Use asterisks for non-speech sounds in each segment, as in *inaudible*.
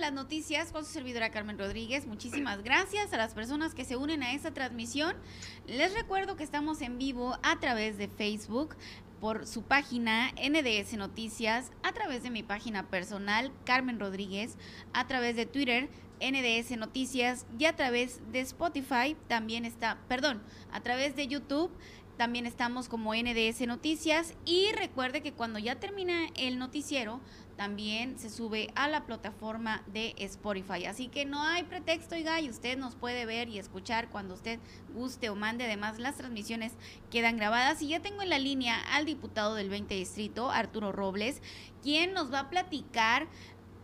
las noticias con su servidora Carmen Rodríguez. Muchísimas gracias a las personas que se unen a esta transmisión. Les recuerdo que estamos en vivo a través de Facebook por su página NDS Noticias, a través de mi página personal Carmen Rodríguez, a través de Twitter NDS Noticias y a través de Spotify también está, perdón, a través de YouTube también estamos como NDS Noticias y recuerde que cuando ya termina el noticiero también se sube a la plataforma de Spotify. Así que no hay pretexto, oiga, y usted nos puede ver y escuchar cuando usted guste o mande. Además, las transmisiones quedan grabadas. Y ya tengo en la línea al diputado del 20 Distrito, Arturo Robles, quien nos va a platicar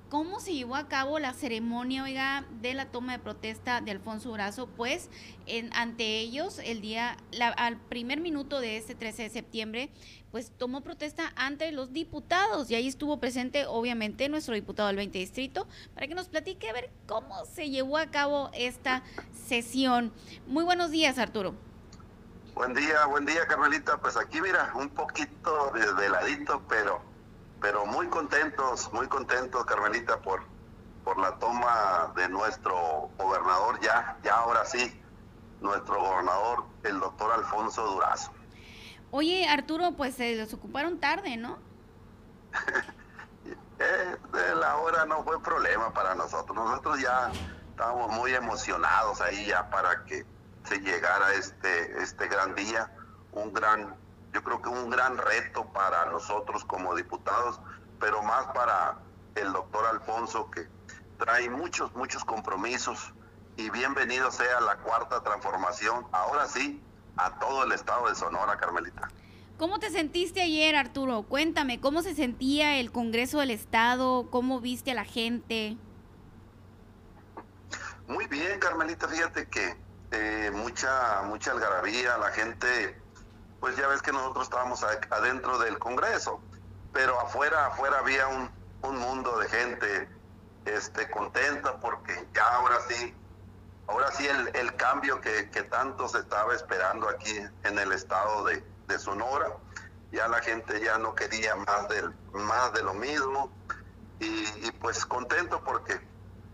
cómo se llevó a cabo la ceremonia, oiga, de la toma de protesta de Alfonso Brazo, pues en, ante ellos el día, al primer minuto de este 13 de septiembre, pues tomó protesta ante los diputados y ahí estuvo presente obviamente nuestro diputado del 20 distrito para que nos platique a ver cómo se llevó a cabo esta sesión. Muy buenos días, Arturo. Buen día, buen día, Carmelita. Pues aquí mira, un poquito desveladito, pero pero muy contentos, muy contentos, Carmelita, por, por la toma de nuestro gobernador, ya, ya ahora sí, nuestro gobernador, el doctor Alfonso Durazo. Oye, Arturo, pues se les ocuparon tarde, ¿no? *laughs* eh, la hora no fue problema para nosotros. Nosotros ya estábamos muy emocionados ahí ya para que se llegara este, este gran día, un gran yo creo que un gran reto para nosotros como diputados, pero más para el doctor Alfonso que trae muchos, muchos compromisos y bienvenido sea la cuarta transformación, ahora sí, a todo el estado de Sonora, Carmelita. ¿Cómo te sentiste ayer, Arturo? Cuéntame, ¿cómo se sentía el Congreso del Estado? ¿Cómo viste a la gente? Muy bien, Carmelita, fíjate que eh, mucha, mucha algarabía, la gente pues ya ves que nosotros estábamos adentro del Congreso, pero afuera, afuera había un, mundo de gente este, contenta porque ya ahora sí, ahora sí el, cambio que, tanto se estaba esperando aquí en el estado de, Sonora, ya la gente ya no quería más, del, más de lo mismo y, pues contento porque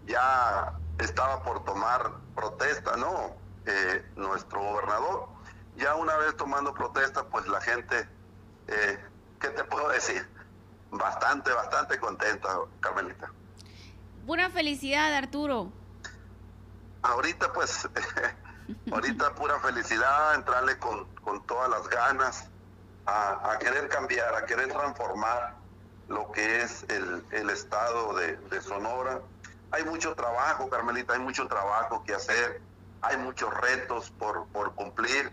ya estaba por tomar protesta, ¿no? Eh, nuestro gobernador ya una vez tomando protesta, pues la gente, eh, ¿qué te puedo decir? Bastante, bastante contenta, Carmelita. Pura felicidad, Arturo. Ahorita, pues, *laughs* ahorita pura felicidad, entrarle con, todas las ganas a, querer cambiar, a querer transformar lo que es el, estado de, de Sonora. Hay mucho trabajo, Carmelita, hay mucho trabajo que hacer, hay muchos retos por, por cumplir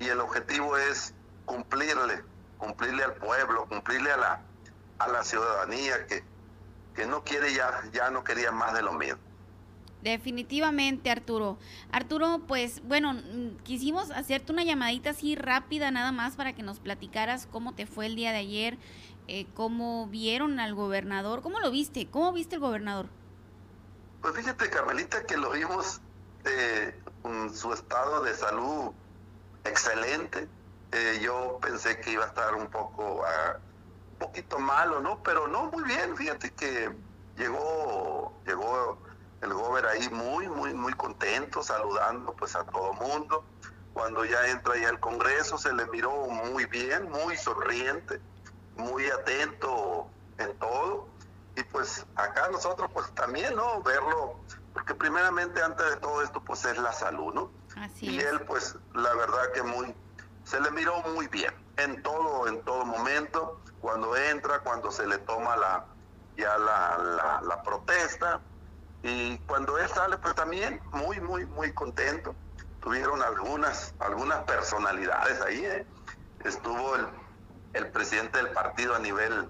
y el objetivo es cumplirle, cumplirle al pueblo, cumplirle a la, a la ciudadanía que, que no quiere ya, ya no quería más de lo mismo. Definitivamente, Arturo. Arturo, pues bueno, mm, quisimos hacerte una llamadita así rápida nada más para que nos platicaras cómo te fue el día de ayer, eh, cómo vieron al gobernador, cómo lo viste, cómo viste el gobernador. Pues fíjate, Carmelita, que lo vimos eh, en su estado de salud excelente. Eh, yo pensé que iba a estar un poco, uh, poquito malo, ¿no? Pero no, muy bien. Fíjate que llegó, llegó el gober ahí muy, muy, muy contento, saludando pues a todo mundo. Cuando ya entra ahí al Congreso se le miró muy bien, muy sonriente, muy atento en todo. Y pues acá nosotros pues también, ¿no? Verlo, porque primeramente antes de todo esto pues es la salud, ¿no? Y él, pues, la verdad que muy, se le miró muy bien en todo, en todo momento, cuando entra, cuando se le toma la, ya la, la, protesta, y cuando él sale, pues también muy, muy, muy contento. Tuvieron algunas, algunas personalidades ahí, ¿eh? estuvo el, el presidente del partido a nivel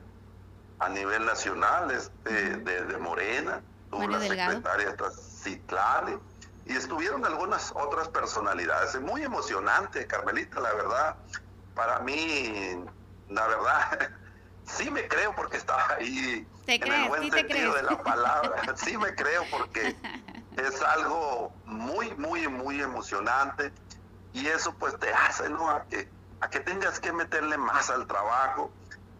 a nivel nacional este, de, de Morena, tuvo la secretaria Citlali, y estuvieron algunas otras personalidades. Muy emocionante, Carmelita, la verdad. Para mí, la verdad, *laughs* sí me creo porque estaba ahí en el buen sentido de la palabra. *laughs* sí me creo porque es algo muy, muy, muy emocionante y eso pues te hace, ¿no? A que, a que tengas que meterle más al trabajo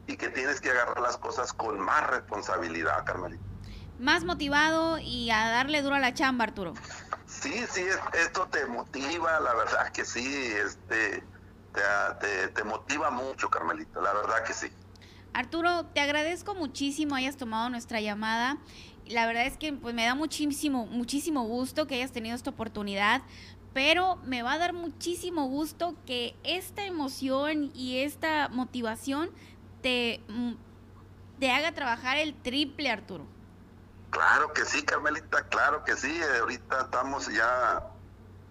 y que tienes que agarrar las cosas con más responsabilidad, Carmelita. Más motivado y a darle duro a la chamba, Arturo. Sí, sí, esto te motiva, la verdad que sí, este, te, te motiva mucho, Carmelita, la verdad que sí. Arturo, te agradezco muchísimo hayas tomado nuestra llamada. La verdad es que pues me da muchísimo, muchísimo gusto que hayas tenido esta oportunidad, pero me va a dar muchísimo gusto que esta emoción y esta motivación te, mm, te haga trabajar el triple, Arturo. Claro que sí, Carmelita, claro que sí. Ahorita estamos ya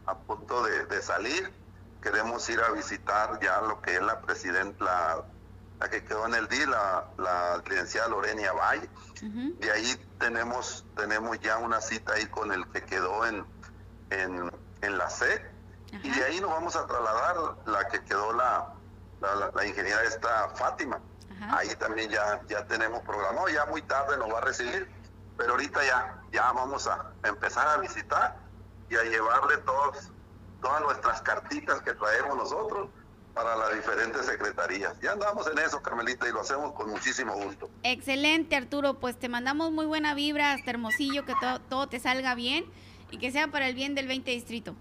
a punto de, salir. Queremos ir a visitar ya lo que es la presidenta, la, que quedó en el día, la, la licenciada Lorenia Valle. Y ahí tenemos, tenemos ya una cita ahí con el que quedó en, en, en la C. Y de ahí nos vamos a trasladar la que quedó la, la, ingeniera esta Fátima. Ahí también ya, ya tenemos programado, ya muy tarde nos va a recibir, pero ahorita ya, ya vamos a empezar a visitar y a llevarle todos, todas nuestras cartitas que traemos nosotros para las diferentes secretarías. Ya andamos en eso, Carmelita, y lo hacemos con muchísimo gusto. Excelente, Arturo. Pues te mandamos muy buena vibra hasta Hermosillo, que todo, todo te salga bien y que sea para el bien del 20 distrito.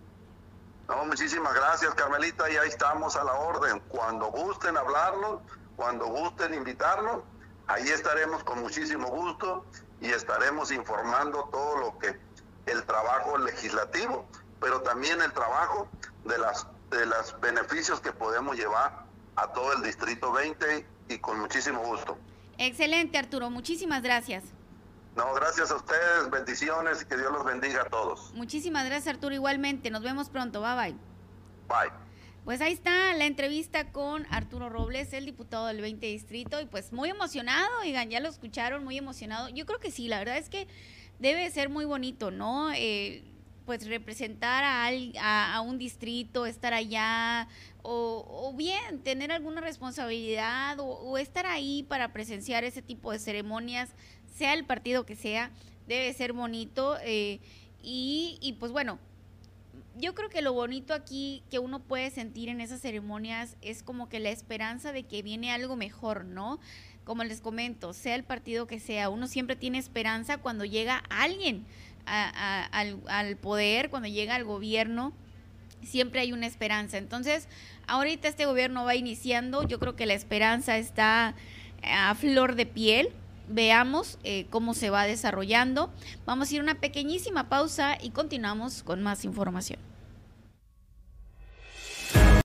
No, muchísimas gracias, Carmelita, y ahí estamos a la orden. Cuando gusten hablarnos, cuando gusten invitarnos, ahí estaremos con muchísimo gusto y estaremos informando todo lo que el trabajo legislativo, pero también el trabajo de las de los beneficios que podemos llevar a todo el Distrito 20 y con muchísimo gusto. Excelente, Arturo. Muchísimas gracias. No, gracias a ustedes. Bendiciones y que Dios los bendiga a todos. Muchísimas gracias, Arturo. Igualmente. Nos vemos pronto. Bye bye. Bye. Pues ahí está la entrevista con Arturo Robles, el diputado del 20 Distrito, y pues muy emocionado, oigan, ya lo escucharon, muy emocionado. Yo creo que sí, la verdad es que debe ser muy bonito, ¿no? Eh, pues representar a, a, un distrito, estar allá, o, bien tener alguna responsabilidad o, estar ahí para presenciar ese tipo de ceremonias, sea el partido que sea, debe ser bonito. Eh, y, y pues bueno, yo creo que lo bonito aquí que uno puede sentir en esas ceremonias es como que la esperanza de que viene algo mejor, ¿no? Como les comento, sea el partido que sea, uno siempre tiene esperanza cuando llega alguien al, poder, cuando llega al gobierno, siempre hay una esperanza. Entonces, ahorita este gobierno va iniciando, yo creo que la esperanza está a flor de piel. Veamos eh, cómo se va desarrollando. Vamos a ir a una pequeñísima pausa y continuamos con más información.